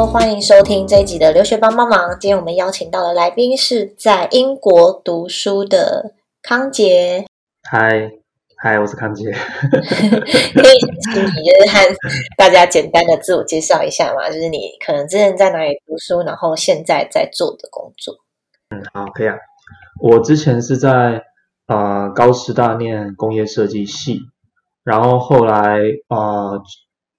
Hello，欢迎收听这一集的留学帮帮忙。今天我们邀请到的来宾是在英国读书的康杰。嗨，嗨，我是康杰。可以请你就是和大家简单的自我介绍一下嘛？就是你可能之前在哪里读书，然后现在在做的工作。嗯，好，可以啊。我之前是在呃高师大念工业设计系，然后后来呃。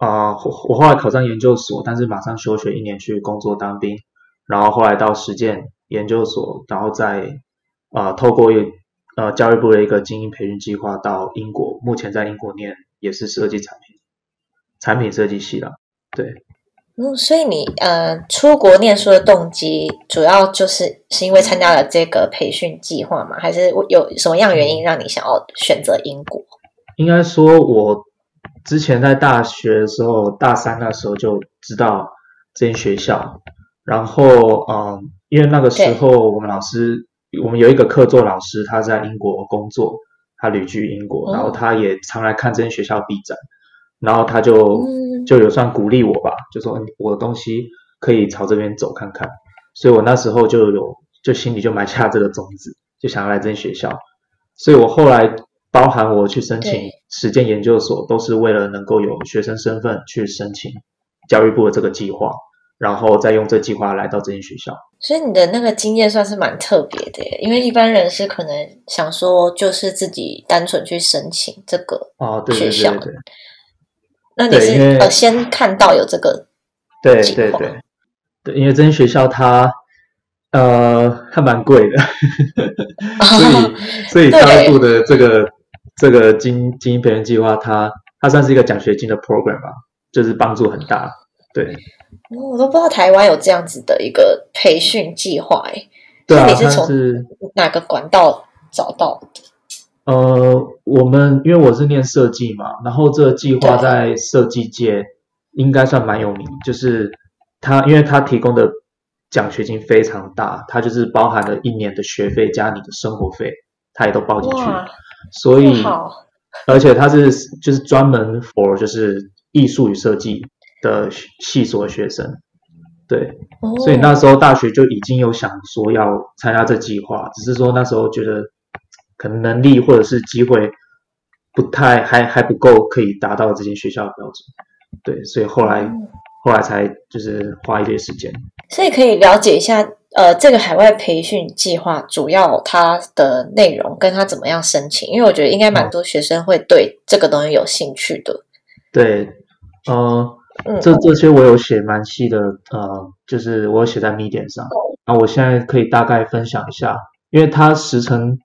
啊，我后来考上研究所，但是马上休学一年去工作当兵，然后后来到实践研究所，然后再啊透过一呃教育部的一个精英培训计划到英国，目前在英国念也是设计产品产品设计系了。对，嗯，所以你呃出国念书的动机主要就是是因为参加了这个培训计划吗？还是有什么样原因让你想要选择英国？应该说我。之前在大学的时候，大三那时候就知道这间学校，然后嗯，因为那个时候我们老师，我们有一个客座老师，他在英国工作，他旅居英国，然后他也常来看这间学校闭展，然后他就就有算鼓励我吧，就说我的东西可以朝这边走看看，所以我那时候就有就心里就埋下这个种子，就想要来这间学校，所以我后来。包含我去申请实践研究所，都是为了能够有学生身份去申请教育部的这个计划，然后再用这计划来到这间学校。所以你的那个经验算是蛮特别的，因为一般人是可能想说就是自己单纯去申请这个哦学校。对那你是呃先看到有这个对对对对，因为这间学校它呃还蛮贵的，所以 所以教育部的这个。这个精精英培训计划，它它算是一个奖学金的 program 吧，就是帮助很大。对，我都不知道台湾有这样子的一个培训计划，哎，对啊，你是从哪个管道找到的？呃，我们因为我是念设计嘛，然后这个计划在设计界应该算蛮有名，就是它因为它提供的奖学金非常大，它就是包含了一年的学费加你的生活费，它也都包进去。所以，而且他是就是专门 for 就是艺术与设计的系所学生，对，所以那时候大学就已经有想说要参加这计划，只是说那时候觉得可能能力或者是机会不太还还不够可以达到这间学校的标准，对，所以后来后来才就是花一些时间，所以可以了解一下。呃，这个海外培训计划主要它的内容跟它怎么样申请？因为我觉得应该蛮多学生会对这个东西有兴趣的。对，呃，这这些我有写蛮细的，呃，就是我写在 Medium 上。那我现在可以大概分享一下，因为它时程，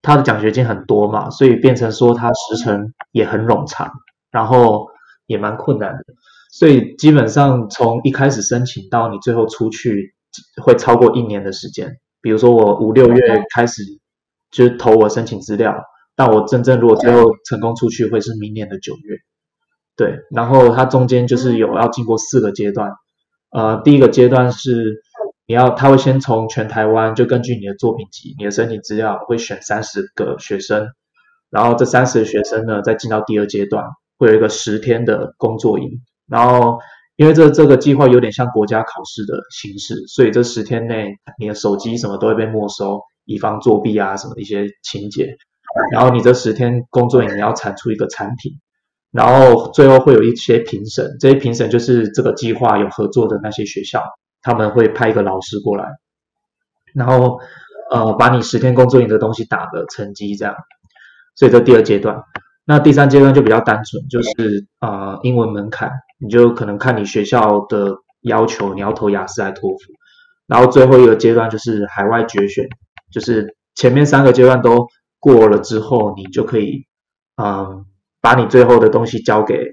它的奖学金很多嘛，所以变成说它时程也很冗长，然后也蛮困难的。所以基本上从一开始申请到你最后出去。会超过一年的时间，比如说我五六月开始就是投我申请资料，但我真正如果最后成功出去，会是明年的九月。对，然后它中间就是有要经过四个阶段，呃，第一个阶段是你要，他会先从全台湾就根据你的作品集、你的申请资料，会选三十个学生，然后这三十个学生呢，再进到第二阶段，会有一个十天的工作营，然后。因为这这个计划有点像国家考试的形式，所以这十天内你的手机什么都会被没收，以防作弊啊什么一些情节。然后你这十天工作营你要产出一个产品，然后最后会有一些评审，这些评审就是这个计划有合作的那些学校，他们会派一个老师过来，然后呃把你十天工作营的东西打个成绩这样。所以这第二阶段。那第三阶段就比较单纯，就是啊英文门槛，你就可能看你学校的要求，你要投雅思还是托福。然后最后一个阶段就是海外决选，就是前面三个阶段都过了之后，你就可以嗯把你最后的东西交给，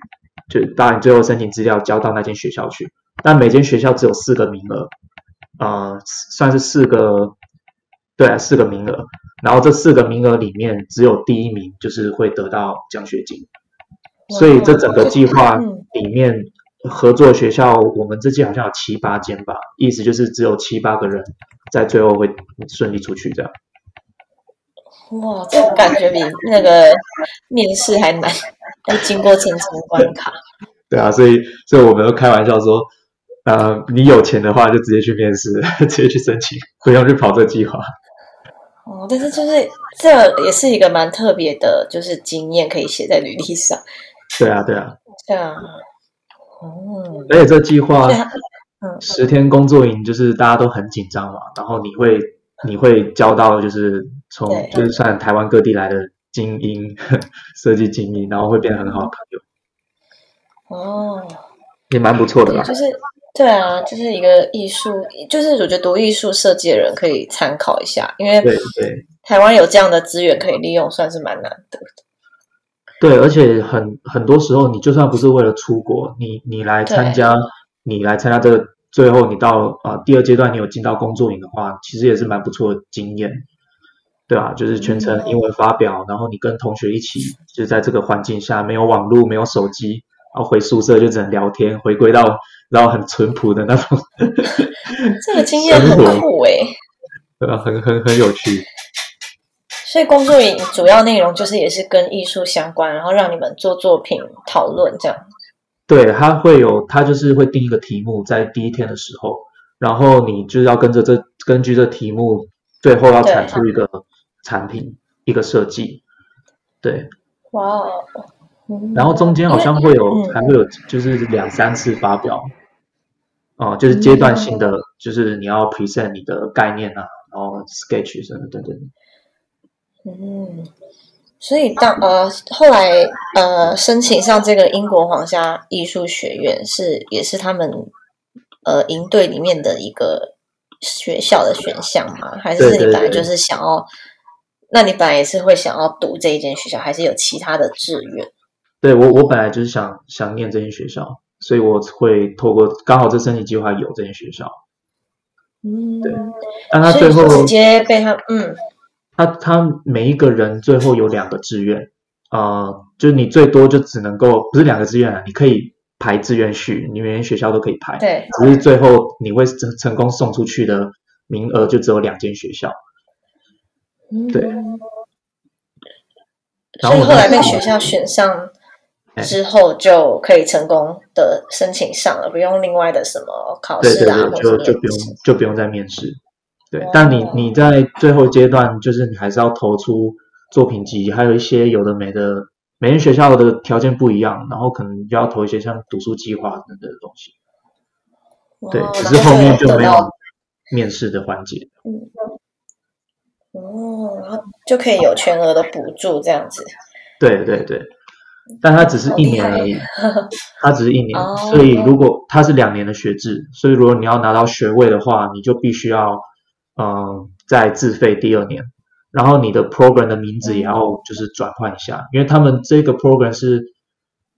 就把你最后申请资料交到那间学校去。但每间学校只有四个名额，呃算是四个。对，四个名额，然后这四个名额里面只有第一名就是会得到奖学金，所以这整个计划里面合作学校，我们这届好像有七八间吧，意思就是只有七八个人在最后会顺利出去这样。哇，这感觉比那个面试还难，要经过层层关卡。对啊，所以所以我们都开玩笑说，呃，你有钱的话就直接去面试，直接去申请，不用去跑这计划。哦，但是就是这也是一个蛮特别的，就是经验可以写在履历上。对啊，对啊，对啊。哦，而且这计划，嗯，十天工作营就是大家都很紧张嘛，然后你会你会交到就是从就是算台湾各地来的精英 设计精英，然后会变得很好的朋友。哦，也蛮不错的啦。就是对啊，就是一个艺术，就是我觉得读艺术设计的人可以参考一下，因为对对，台湾有这样的资源可以利用，算是蛮难得的。对，而且很很多时候，你就算不是为了出国，你你来参加，你来参加这个，最后你到啊第二阶段，你有进到工作营的话，其实也是蛮不错的经验，对吧？就是全程英文发表，然后你跟同学一起，就是在这个环境下，没有网络，没有手机，然后回宿舍就只能聊天，回归到然后很淳朴的那种。这个经验很酷哎，对吧？很很很有趣。所以工作营主要内容就是也是跟艺术相关，然后让你们做作品讨论这样。对，他会有他就是会定一个题目在第一天的时候，然后你就是要跟着这根据这题目，最后要产出一个产品一个设计。对。哇哦。然后中间好像会有还会有就是两三次发表，哦，就是阶段性的，就是你要 present 你的概念啊，然后 sketch 什么等等。嗯，所以当呃后来呃申请上这个英国皇家艺术学院是也是他们呃营队里面的一个学校的选项吗？还是你本来就是想要？那你本来也是会想要读这一间学校，还是有其他的志愿？对我我本来就是想想念这间学校，所以我会透过刚好这申请计划有这间学校。嗯，对，但他最后直接被他嗯。他他每一个人最后有两个志愿，呃，就是你最多就只能够不是两个志愿啊，你可以排志愿序，你每学校都可以排，对，只是最后你会成成功送出去的名额就只有两间学校，对。所以后来被学校选上 之后，就可以成功的申请上了，不用另外的什么考试啊，就就不用就不用再面试。对，但你你在最后阶段，就是你还是要投出作品集，还有一些有的没的，每间学校的条件不一样，然后可能就要投一些像读书计划等等的东西。对，只是后面就没有面试的环节。嗯，哦，然后就可以有全额的补助这样子。对对对，但它只是一年而已，它只是一年，所以如果它是两年的学制，所以如果你要拿到学位的话，你就必须要。嗯，再自费第二年，然后你的 program 的名字也要就是转换一下，因为他们这个 program 是，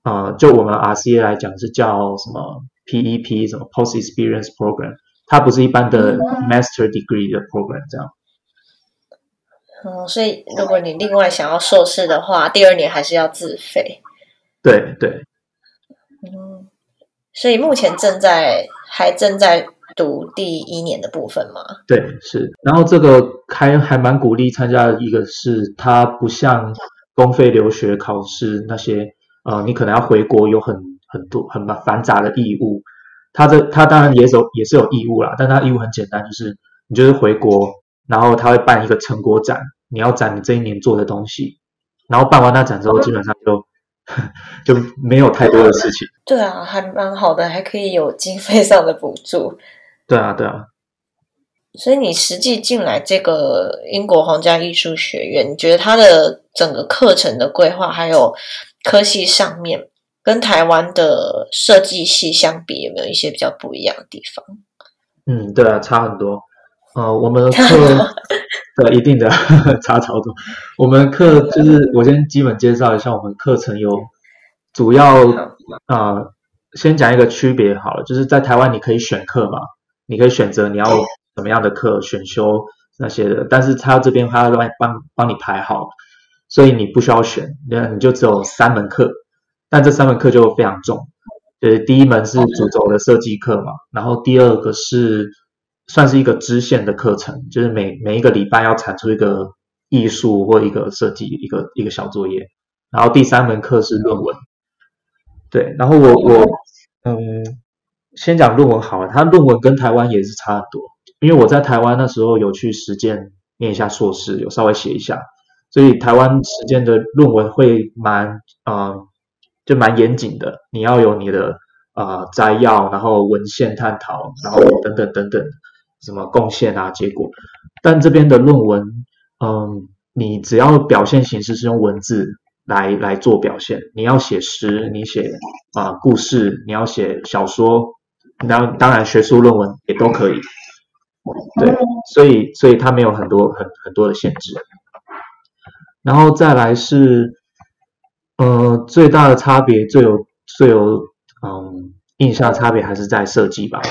呃，就我们 RCA 来讲是叫什么 PEP 什么 Post Experience Program，它不是一般的 Master Degree 的 program 这样。嗯，所以如果你另外想要硕士的话，第二年还是要自费。对对。嗯，所以目前正在还正在。读第一年的部分吗？对，是。然后这个还还蛮鼓励参加的一个是，它不像公费留学考试那些，呃，你可能要回国有很很多很繁杂的义务。它这它当然也有也是有义务啦，但它义务很简单，就是你就是回国，然后他会办一个成果展，你要展你这一年做的东西，然后办完那展之后，基本上就 就没有太多的事情。对啊，还蛮好的，还可以有经费上的补助。对啊，对啊。所以你实际进来这个英国皇家艺术学院，你觉得它的整个课程的规划，还有科系上面，跟台湾的设计系相比，有没有一些比较不一样的地方？嗯，对啊，差很多。呃，我们的课，对，一定的 差超多。我们课就是，我先基本介绍一下，我们课程有主要啊，先讲一个区别好了，就是在台湾你可以选课嘛。你可以选择你要什么样的课选修那些的，但是他这边他会帮帮你排好，所以你不需要选，那你就只有三门课，但这三门课就非常重，就是第一门是主轴的设计课嘛，然后第二个是算是一个支线的课程，就是每每一个礼拜要产出一个艺术或一个设计一个一个小作业，然后第三门课是论文，对，然后我我嗯。先讲论文好了，他论文跟台湾也是差很多，因为我在台湾那时候有去实践念一下硕士，有稍微写一下，所以台湾实践的论文会蛮啊，就蛮严谨的，你要有你的啊摘要，然后文献探讨，然后等等等等，什么贡献啊结果，但这边的论文，嗯，你只要表现形式是用文字。来来做表现，你要写诗，你写啊故事，你要写小说，那当然学术论文也都可以。对，所以所以它没有很多很很多的限制。然后再来是，呃，最大的差别，最有最有嗯印象差别还是在设计吧。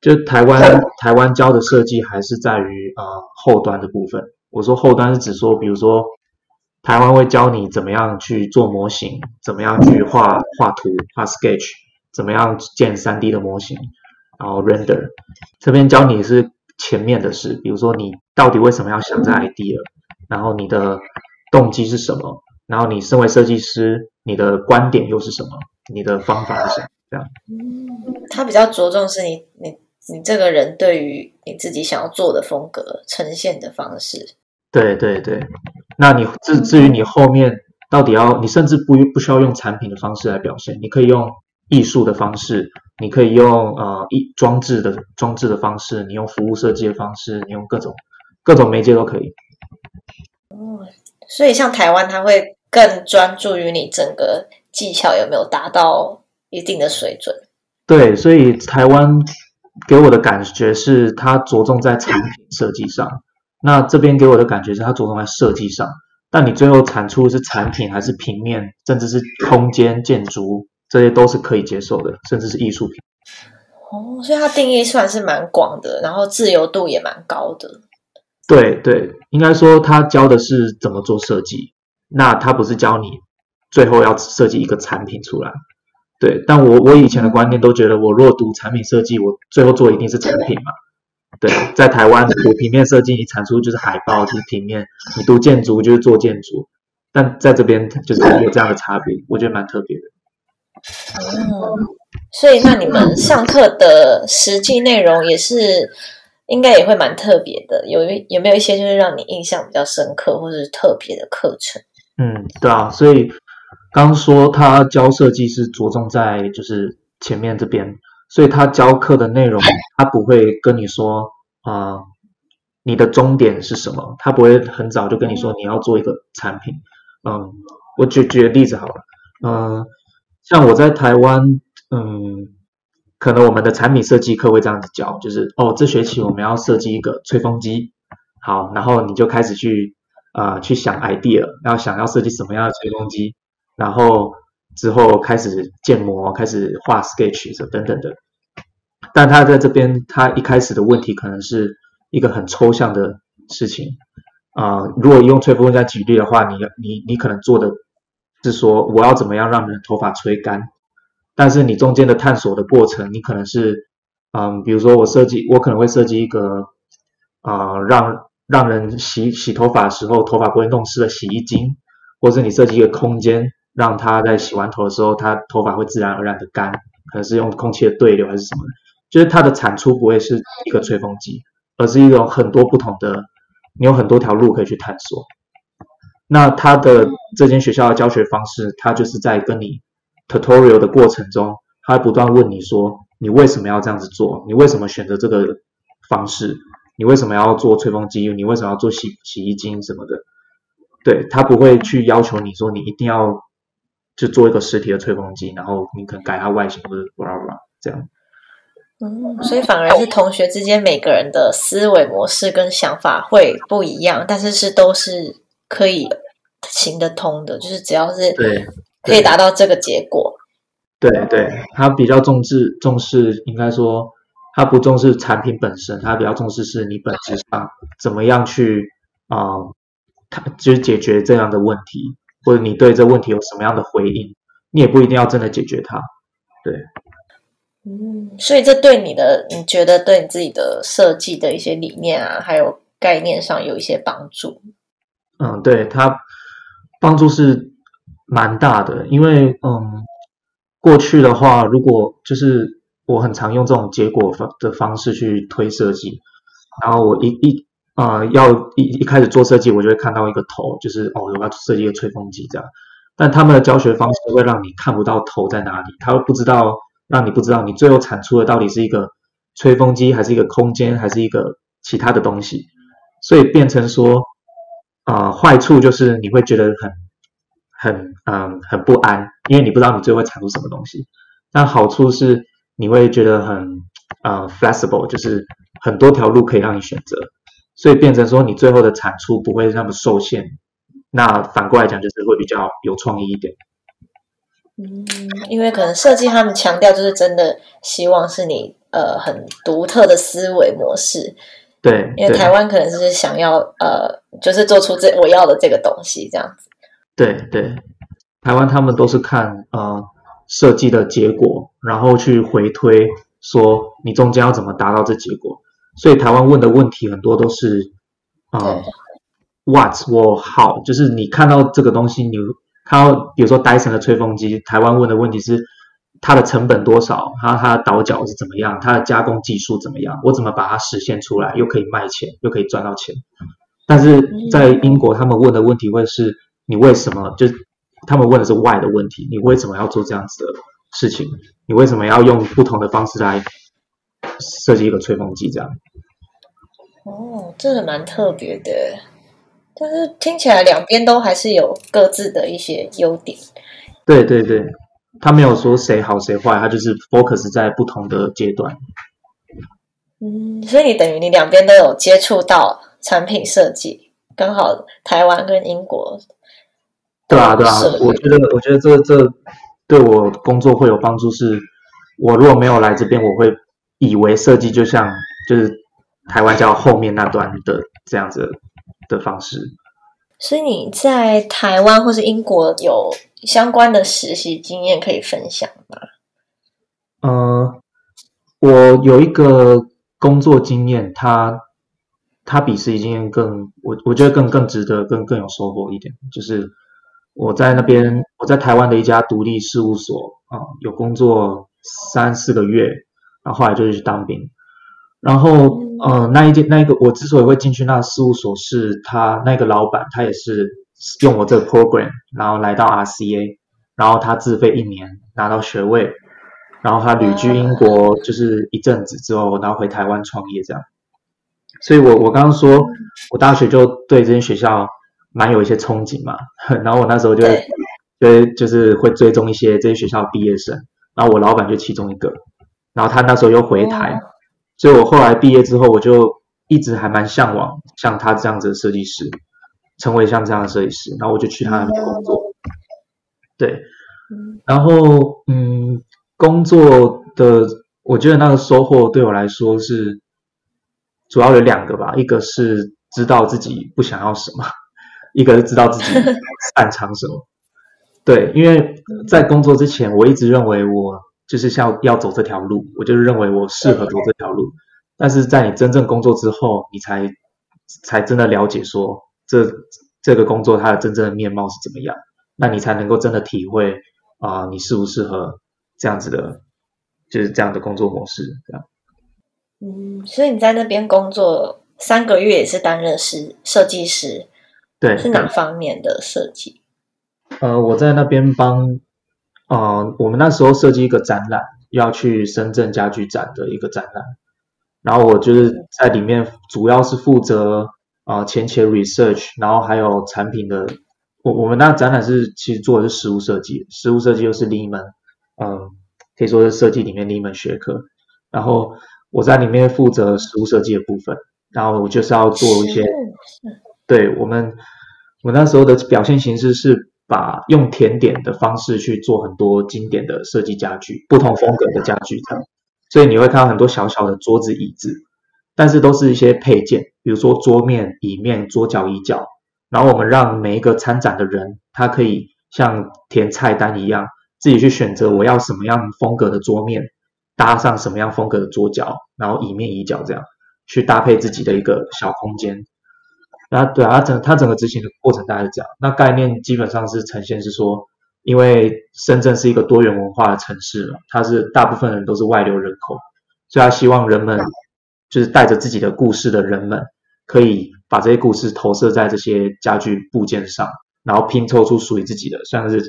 就台湾 台湾教的设计还是在于呃后端的部分。我说后端是指说，比如说。台湾会教你怎么样去做模型，怎么样去画画图、画 sketch，怎么样建三 D 的模型，然后 render。这边教你是前面的事，比如说你到底为什么要想这 idea，然后你的动机是什么，然后你身为设计师，你的观点又是什么，你的方法是什么？这样。嗯，他比较着重是你你你这个人对于你自己想要做的风格呈现的方式。对对对。那你至至于你后面到底要，你甚至不不需要用产品的方式来表现，你可以用艺术的方式，你可以用呃一装置的装置的方式，你用服务设计的方式，你用各种各种媒介都可以。哦，所以像台湾，它会更专注于你整个技巧有没有达到一定的水准。对，所以台湾给我的感觉是，它着重在产品设计上。那这边给我的感觉是，它着重在设计上，但你最后产出是产品还是平面，甚至是空间建筑，这些都是可以接受的，甚至是艺术品。哦，所以它定义算是蛮广的，然后自由度也蛮高的。对对，应该说他教的是怎么做设计，那他不是教你最后要设计一个产品出来。对，但我我以前的观念都觉得，我若读产品设计，我最后做一定是产品嘛。对，在台湾读平面设计，你产出就是海报，就是平面；你读建筑就是做建筑。但在这边就是有这样的差别，我觉得蛮特别的。哦，所以那你们上课的实际内容也是应该也会蛮特别的，有有没有一些就是让你印象比较深刻或者是特别的课程？嗯，对啊，所以刚说他教设计是着重在就是前面这边。所以他教课的内容，他不会跟你说啊，你的终点是什么？他不会很早就跟你说你要做一个产品。嗯，我举举个例子好了，嗯，像我在台湾，嗯，可能我们的产品设计课会这样子教，就是哦，这学期我们要设计一个吹风机，好，然后你就开始去啊去想 idea，要想要设计什么样的吹风机，然后。之后开始建模，开始画 sketch 等等的，但他在这边，他一开始的问题可能是一个很抽象的事情啊。如果用吹风机举例的话，你你你可能做的是说我要怎么样让人头发吹干，但是你中间的探索的过程，你可能是嗯，比如说我设计，我可能会设计一个啊，让让人洗洗头发的时候头发不会弄湿的洗衣精，或者你设计一个空间。让他在洗完头的时候，他头发会自然而然的干，可能是用空气的对流还是什么，就是它的产出不会是一个吹风机，而是一种很多不同的，你有很多条路可以去探索。那他的这间学校的教学方式，他就是在跟你 tutorial 的过程中，他不断问你说，你为什么要这样子做？你为什么选择这个方式？你为什么要做吹风机？你为什么要做洗洗衣精什么的？对他不会去要求你说你一定要。就做一个实体的吹风机，然后你可能改它外形或者巴拉巴拉这样。嗯，所以反而是同学之间每个人的思维模式跟想法会不一样，但是是都是可以行得通的，就是只要是对可以达到这个结果。对对，他比较重视重视，应该说他不重视产品本身，他比较重视是你本质上怎么样去啊，他就是解决这样的问题。或者你对这问题有什么样的回应，你也不一定要真的解决它，对。嗯，所以这对你的，你觉得对你自己的设计的一些理念啊，还有概念上有一些帮助。嗯，对，它帮助是蛮大的，因为嗯，过去的话，如果就是我很常用这种结果方的方式去推设计，然后我一一啊要一一开始做设计，我就会看到一个头，就是哦我要设计一个吹风机这样，但他们的教学方式会让你看不到头在哪里，他会不知道让你不知道你最后产出的到底是一个吹风机还是一个空间还是一个其他的东西，所以变成说啊坏处就是你会觉得很很嗯很不安，因为你不知道你最后会产出什么东西，但好处是。你会觉得很呃 flexible，就是很多条路可以让你选择，所以变成说你最后的产出不会那么受限。那反过来讲，就是会比较有创意一点。嗯，因为可能设计他们强调就是真的希望是你呃很独特的思维模式。对，因为台湾可能是想要呃就是做出这我要的这个东西这样子。对对，台湾他们都是看呃。设计的结果，然后去回推说你中间要怎么达到这结果。所以台湾问的问题很多都是啊，what 我好，就是你看到这个东西，你看到比如说戴森的吹风机，台湾问的问题是它的成本多少，它它的倒角是怎么样，它的加工技术怎么样，我怎么把它实现出来，又可以卖钱，又可以赚到钱。但是在英国，他们问的问题会是你为什么就。他们问的是 why 的问题，你为什么要做这样子的事情？你为什么要用不同的方式来设计一个吹风机？这样？哦，这个蛮特别的，但是听起来两边都还是有各自的一些优点。对对对，他没有说谁好谁坏，他就是 focus 在不同的阶段。嗯，所以你等于你两边都有接触到产品设计，刚好台湾跟英国。对啊，对啊，我觉得，我觉得这这对我工作会有帮助。是我如果没有来这边，我会以为设计就像就是台湾叫后面那段的这样子的方式。所以你在台湾或是英国有相关的实习经验可以分享吗？呃，我有一个工作经验，它它比实习经验更，我我觉得更更值得，更更有收获一点，就是。我在那边，我在台湾的一家独立事务所啊，有工作三四个月，然后后来就去当兵。然后，呃，那一件那一个，我之所以会进去那事务所，是他那个老板，他也是用我这个 program，然后来到 RCA，然后他自费一年拿到学位，然后他旅居英国就是一阵子之后，然后回台湾创业这样。所以我我刚刚说我大学就对这间学校。蛮有一些憧憬嘛，然后我那时候就，就就是会追踪一些这些学校毕业生，然后我老板就其中一个，然后他那时候又回台，所以我后来毕业之后，我就一直还蛮向往像他这样子的设计师，成为像这样的设计师，然后我就去他那边工作，对，然后嗯，工作的我觉得那个收获对我来说是主要有两个吧，一个是知道自己不想要什么。一个是知道自己擅长什么，对，因为在工作之前，我一直认为我就是像要走这条路，我就是认为我适合走这条路。但是在你真正工作之后，你才才真的了解说这这个工作它的真正的面貌是怎么样，那你才能够真的体会啊，你适不适合这样子的，就是这样的工作模式，这样。嗯，所以你在那边工作三个月，也是担任师设计师。对，是哪方面的设计？呃，我在那边帮，呃，我们那时候设计一个展览，要去深圳家具展的一个展览，然后我就是在里面主要是负责啊前期 research，然后还有产品的，我我们那展览是其实做的是实物设计，实物设计又是另一门，嗯，可以说是设计里面另一门学科，然后我在里面负责实物设计的部分，然后我就是要做一些。对我们，我那时候的表现形式是把用甜点的方式去做很多经典的设计家具，不同风格的家具这样。所以你会看到很多小小的桌子、椅子，但是都是一些配件，比如说桌面、椅面、桌角、椅脚。然后我们让每一个参展的人，他可以像填菜单一样，自己去选择我要什么样风格的桌面，搭上什么样风格的桌角，然后椅面、椅脚这样去搭配自己的一个小空间。然后对啊，它整它整个执行的过程大概是这样。那概念基本上是呈现是说，因为深圳是一个多元文化的城市嘛，它是大部分人都是外流人口，所以他希望人们就是带着自己的故事的人们，可以把这些故事投射在这些家具部件上，然后拼凑出属于自己的，像是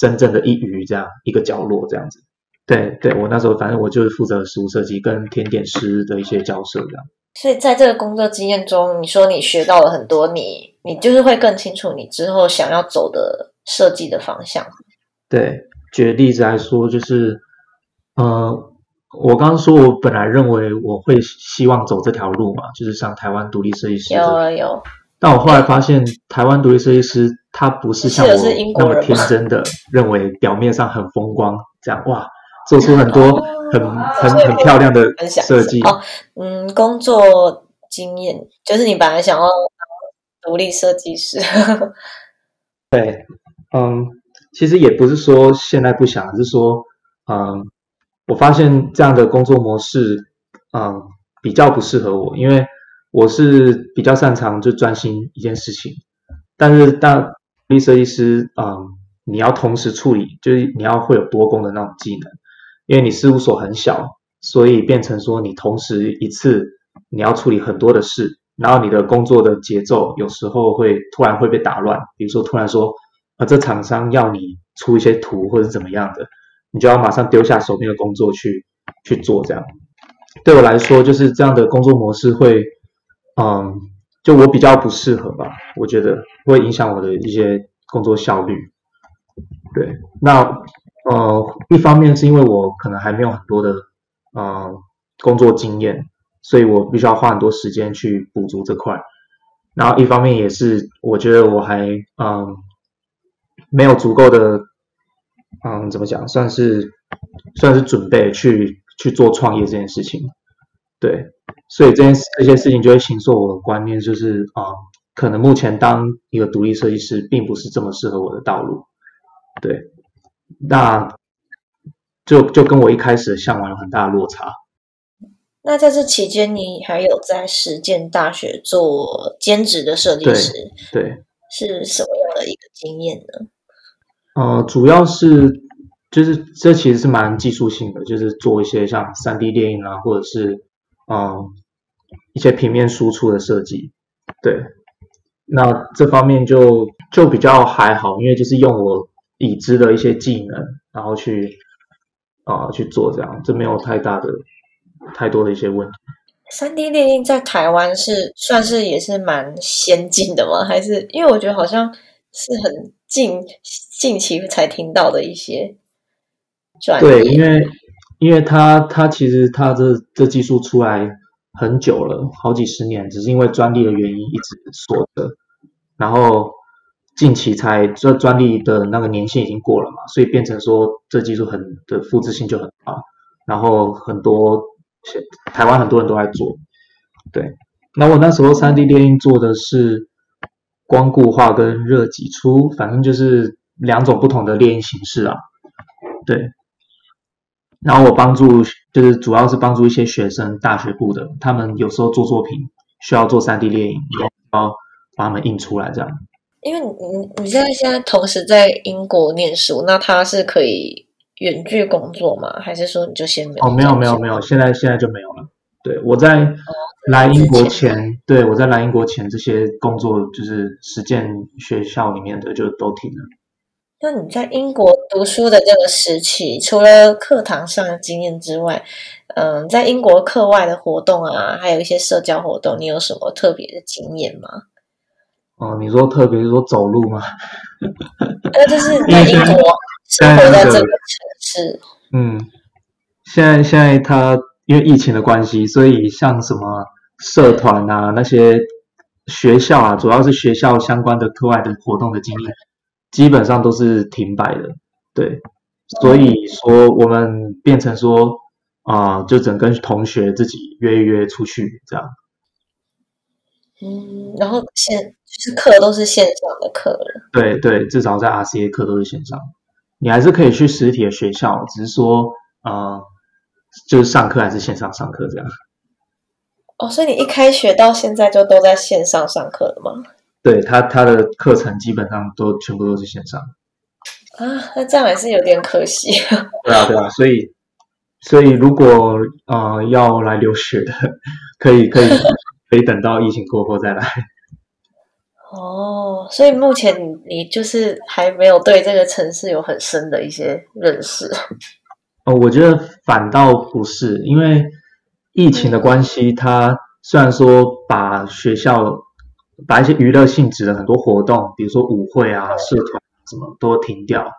深圳的一隅这样一个角落这样子。对对，我那时候反正我就是负责食物设计跟甜点师的一些交涉这样。所以在这个工作经验中，你说你学到了很多，你你就是会更清楚你之后想要走的设计的方向。对，举例子来说，就是，呃，我刚刚说我本来认为我会希望走这条路嘛，就是像台湾独立设计师。有有。但我后来发现，台湾独立设计师他不是像我那么天真的认为表面上很风光，这样哇。做出很多很很很漂亮的设计哦，嗯，工作经验就是你本来想要独立设计师，对，嗯，其实也不是说现在不想，是说，嗯，我发现这样的工作模式，嗯，比较不适合我，因为我是比较擅长就专心一件事情，但是当独立设计师，嗯，你要同时处理，就是你要会有多功的那种技能。因为你事务所很小，所以变成说你同时一次你要处理很多的事，然后你的工作的节奏有时候会突然会被打乱。比如说突然说啊，这厂商要你出一些图或者怎么样的，你就要马上丢下手边的工作去去做。这样对我来说，就是这样的工作模式会，嗯，就我比较不适合吧。我觉得会影响我的一些工作效率。对，那。呃，一方面是因为我可能还没有很多的呃工作经验，所以我必须要花很多时间去补足这块。然后一方面也是我觉得我还嗯没有足够的嗯怎么讲，算是算是准备去去做创业这件事情。对，所以这件这些事情就会形塑我的观念，就是啊，可能目前当一个独立设计师并不是这么适合我的道路。对。那就就跟我一开始的向往有很大的落差。那在这期间，你还有在实践大学做兼职的设计师，对，是什么样的一个经验呢？呃，主要是就是这其实是蛮技术性的，就是做一些像三 D 电影啊，或者是嗯一些平面输出的设计。对，那这方面就就比较还好，因为就是用我。已知的一些技能，然后去啊去做这样，这没有太大的太多的一些问题。三 D 列印在台湾是算是也是蛮先进的吗？还是因为我觉得好像是很近近期才听到的一些专业。对，因为因为他他其实他这这技术出来很久了，好几十年，只是因为专利的原因一直锁着，然后。近期才这专利的那个年限已经过了嘛，所以变成说这技术很的复制性就很高，然后很多台湾很多人都在做，对。那我那时候三 D 列印做的是光固化跟热挤出，反正就是两种不同的列印形式啊，对。然后我帮助就是主要是帮助一些学生大学部的，他们有时候做作品需要做三 D 列影，然后把他们印出来这样。因为你你你现在现在同时在英国念书，那他是可以远距工作吗？还是说你就先没有？哦，没有没有没有，现在现在就没有了。对我在来英国前，对我在来英国前这些工作就是实践学校里面的就都停了。那你在英国读书的这个时期，除了课堂上的经验之外，嗯，在英国课外的活动啊，还有一些社交活动，你有什么特别的经验吗？哦，你说特别是说走路吗？那 就是在英国生活在这个城市。嗯，现在现在他因为疫情的关系，所以像什么社团啊，那些学校啊，主要是学校相关的课外的活动的经验，基本上都是停摆的。对，所以说我们变成说啊，就整跟同学自己约一约出去这样。嗯，然后线就是课都是线上的课了。对对，至少在 RCA 课都是线上。你还是可以去实体的学校，只是说呃，就是上课还是线上上课这样。哦，所以你一开学到现在就都在线上上课了吗？对他，他的课程基本上都全部都是线上。啊，那这样还是有点可惜。对啊，对啊，所以所以如果呃要来留学的，可以可以 可以等到疫情过后再来。哦，所以目前你你就是还没有对这个城市有很深的一些认识。哦，我觉得反倒不是，因为疫情的关系，它虽然说把学校把一些娱乐性质的很多活动，比如说舞会啊、社团什么都停掉，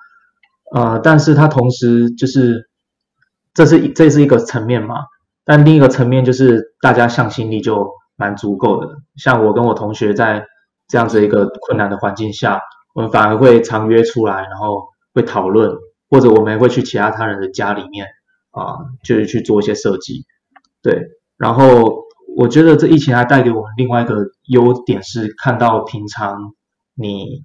呃，但是它同时就是这是这是一个层面嘛，但另一个层面就是大家向心力就蛮足够的，像我跟我同学在。这样子一个困难的环境下，我们反而会常约出来，然后会讨论，或者我们也会去其他他人的家里面啊，就是去做一些设计。对，然后我觉得这疫情还带给我们另外一个优点是，看到平常你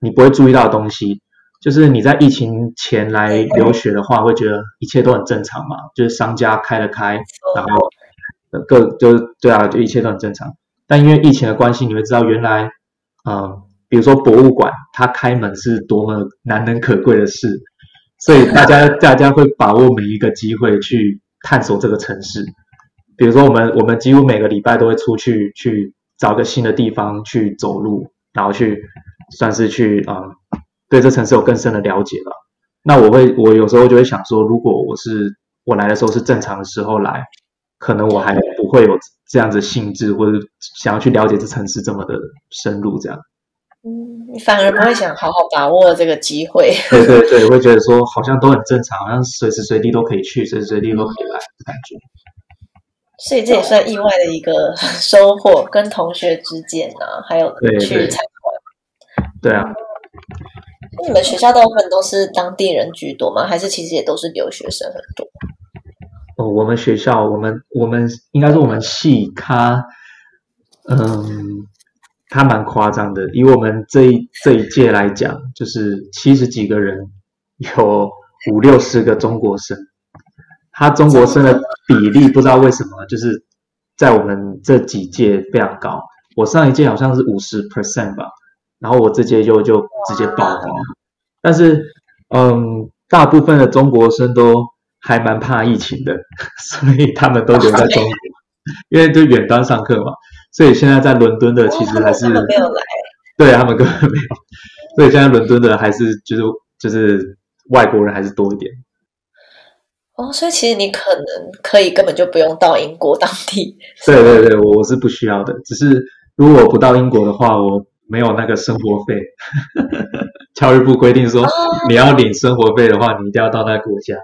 你不会注意到的东西，就是你在疫情前来留学的话，会觉得一切都很正常嘛，就是商家开了开，然后各就对啊，就一切都很正常。但因为疫情的关系，你会知道原来。嗯，比如说博物馆，它开门是多么难能可贵的事，所以大家大家会把握每一个机会去探索这个城市。比如说，我们我们几乎每个礼拜都会出去去找个新的地方去走路，然后去算是去嗯对这城市有更深的了解吧。那我会我有时候就会想说，如果我是我来的时候是正常的时候来，可能我还不会有。这样子性质，或者想要去了解这城市这么的深入，这样，嗯，你反而不会想好好把握这个机会。对对对，会觉得说好像都很正常，好像随时随地都可以去，随时随地都可以来的感觉。所以这也算意外的一个 收获，跟同学之间啊，还有去参观。对啊。你们学校大部分都是当地人居多吗？还是其实也都是留学生很多？哦，我们学校，我们我们应该说我们系，他，嗯，他蛮夸张的。以我们这一这一届来讲，就是七十几个人，有五六十个中国生。他中国生的比例不知道为什么，就是在我们这几届非常高。我上一届好像是五十 percent 吧，然后我这届就就直接爆发。但是，嗯，大部分的中国生都。还蛮怕疫情的，所以他们都留在中国，因为就远端上课嘛。所以现在在伦敦的其实还是没有来，对他们根本没有。所以现在伦敦的还是就是就是外国人还是多一点。哦，所以其实你可能可以根本就不用到英国当地。对对对，我我是不需要的。只是如果不到英国的话，我没有那个生活费。教育部规定说，你要领生活费的话，你一定要到那个国家。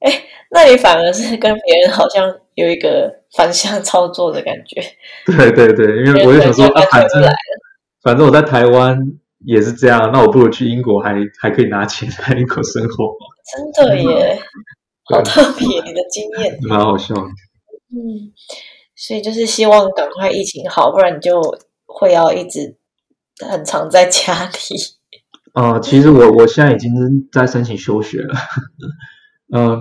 哎，那你反而是跟别人好像有一个反向操作的感觉。对对对，因为我就想说 啊，反正反正我在台湾也是这样，那我不如去英国，还还可以拿钱在英国生活。真的耶，好特别，你的经验 蛮好笑。嗯，所以就是希望赶快疫情好，不然你就会要一直很常在家里。呃，其实我我现在已经在申请休学了。嗯，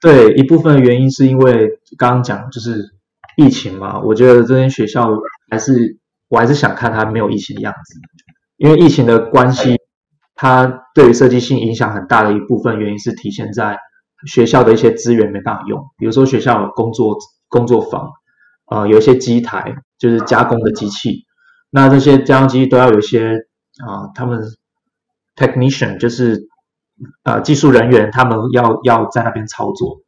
对，一部分原因是因为刚刚讲就是疫情嘛，我觉得这间学校还是我还是想看它没有疫情的样子，因为疫情的关系，它对于设计性影响很大的一部分原因是体现在学校的一些资源没办法用，比如说学校有工作工作坊，呃，有一些机台就是加工的机器，那这些加工机都要有一些啊，他们 technician 就是。呃，技术人员他们要要在那边操作，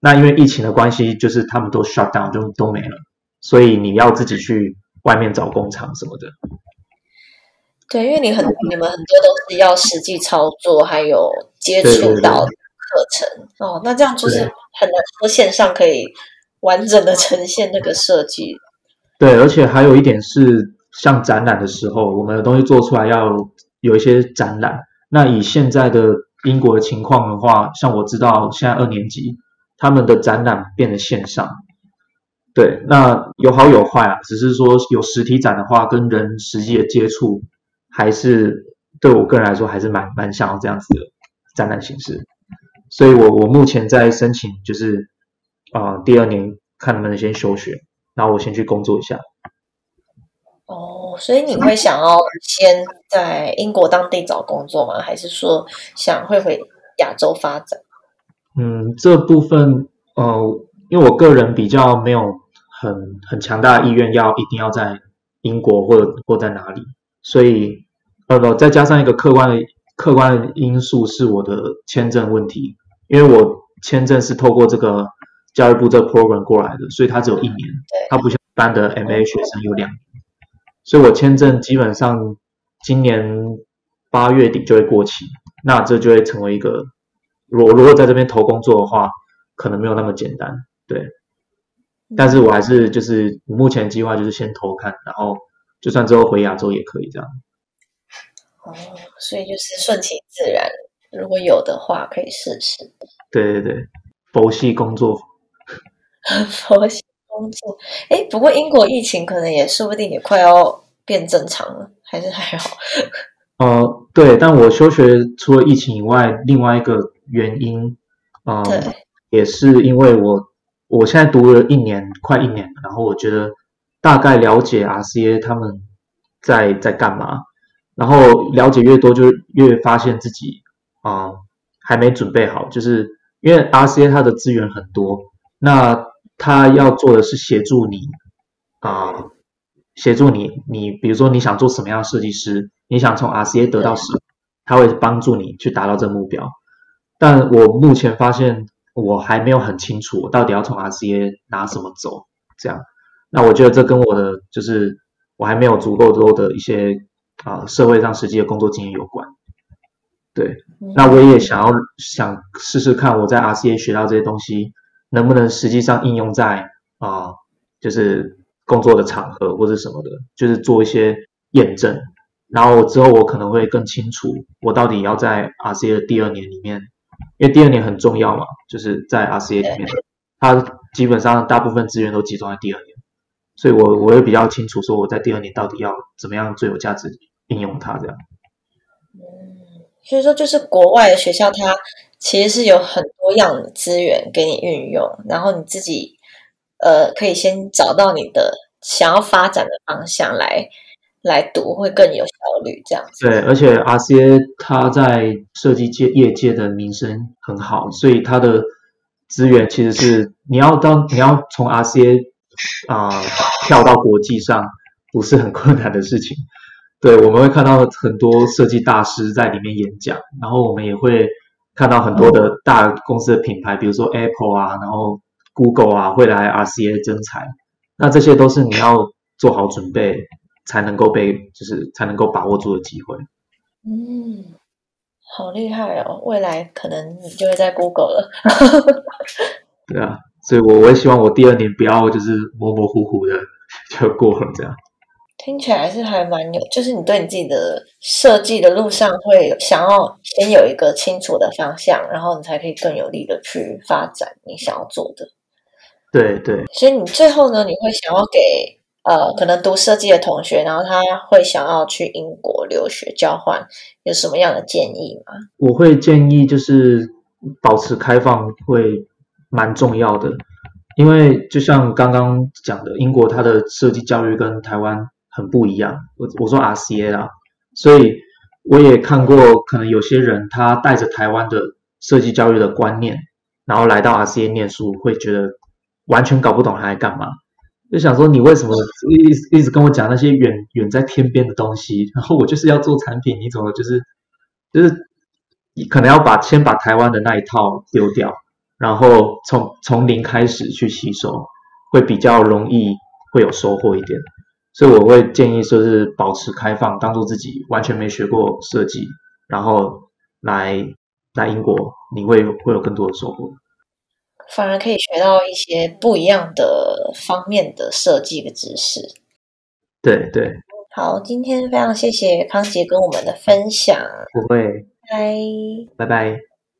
那因为疫情的关系，就是他们都 shut down，就都没了，所以你要自己去外面找工厂什么的。对，因为你很你们很多都是要实际操作，还有接触到课程哦，那这样就是很难说线上可以完整的呈现那个设计。对，而且还有一点是，像展览的时候，我们的东西做出来要有一些展览，那以现在的。英国的情况的话，像我知道现在二年级他们的展览变得线上，对，那有好有坏啊。只是说有实体展的话，跟人实际的接触，还是对我个人来说还是蛮蛮想要这样子的展览形式。所以我我目前在申请，就是啊第二年看能不能先休学，然后我先去工作一下。哦，所以你会想要先在英国当地找工作吗？还是说想会回亚洲发展？嗯，这部分呃，因为我个人比较没有很很强大的意愿要一定要在英国或者或在哪里，所以呃不，再加上一个客观的客观的因素是我的签证问题，因为我签证是透过这个教育部这个 program 过来的，所以它只有一年，它不像一般的 MA 学生有两年，所以我签证基本上今年八月底就会过期，那这就会成为一个。如果如果在这边投工作的话，可能没有那么简单，对。但是我还是就是目前计划就是先投看，然后就算之后回亚洲也可以这样。哦，所以就是顺其自然，如果有的话可以试试。对对对，佛系工作，佛系工作。哎，不过英国疫情可能也说不定也快要变正常了，还是还好。呃，对，但我休学除了疫情以外，另外一个原因，呃，也是因为我我现在读了一年，快一年，然后我觉得大概了解 RCA 他们在在干嘛，然后了解越多，就越发现自己啊还没准备好，就是因为 RCA 它的资源很多，那他要做的是协助你啊，协助你，你比如说你想做什么样的设计师。你想从 RCA 得到什么？他会帮助你去达到这个目标。但我目前发现，我还没有很清楚我到底要从 RCA 拿什么走。这样，那我觉得这跟我的就是我还没有足够多的一些啊社会上实际的工作经验有关。对，那我也想要想试试看，我在 RCA 学到这些东西能不能实际上应用在啊，就是工作的场合或者什么的，就是做一些验证。然后之后我可能会更清楚，我到底要在 RCA 的第二年里面，因为第二年很重要嘛，就是在 RCA 里面，它基本上大部分资源都集中在第二年，所以我我会比较清楚说我在第二年到底要怎么样最有价值应用它这样。所以说就是国外的学校，它其实是有很多样的资源给你运用，然后你自己呃可以先找到你的想要发展的方向来。来读会更有效率，这样子。对，而且 RCA 它在设计界业界的名声很好，所以它的资源其实是你要当你要从 RCA 啊跳到国际上，不是很困难的事情。对，我们会看到很多设计大师在里面演讲，然后我们也会看到很多的大公司的品牌，比如说 Apple 啊，然后 Google 啊，会来 RCA 增才。那这些都是你要做好准备。才能够被，就是才能够把握住的机会。嗯，好厉害哦！未来可能你就会在 Google 了。对啊，所以我我也希望我第二年不要就是模模糊糊的 就过了这样。听起来是还蛮有，就是你对你自己的设计的路上会想要先有一个清楚的方向，然后你才可以更有力的去发展你想要做的。对对。所以你最后呢，你会想要给。呃，可能读设计的同学，然后他会想要去英国留学交换，有什么样的建议吗？我会建议就是保持开放会蛮重要的，因为就像刚刚讲的，英国它的设计教育跟台湾很不一样。我我说 RCA 啦，所以我也看过，可能有些人他带着台湾的设计教育的观念，然后来到 RCA 念书，会觉得完全搞不懂他在干嘛。就想说你为什么一一直跟我讲那些远远在天边的东西，然后我就是要做产品，你怎么就是就是可能要把先把台湾的那一套丢掉，然后从从零开始去吸收，会比较容易会有收获一点。所以我会建议说是保持开放，当做自己完全没学过设计，然后来来英国，你会会有更多的收获。反而可以学到一些不一样的方面的设计的知识。对对，好，今天非常谢谢康杰跟我们的分享。不会，拜拜拜。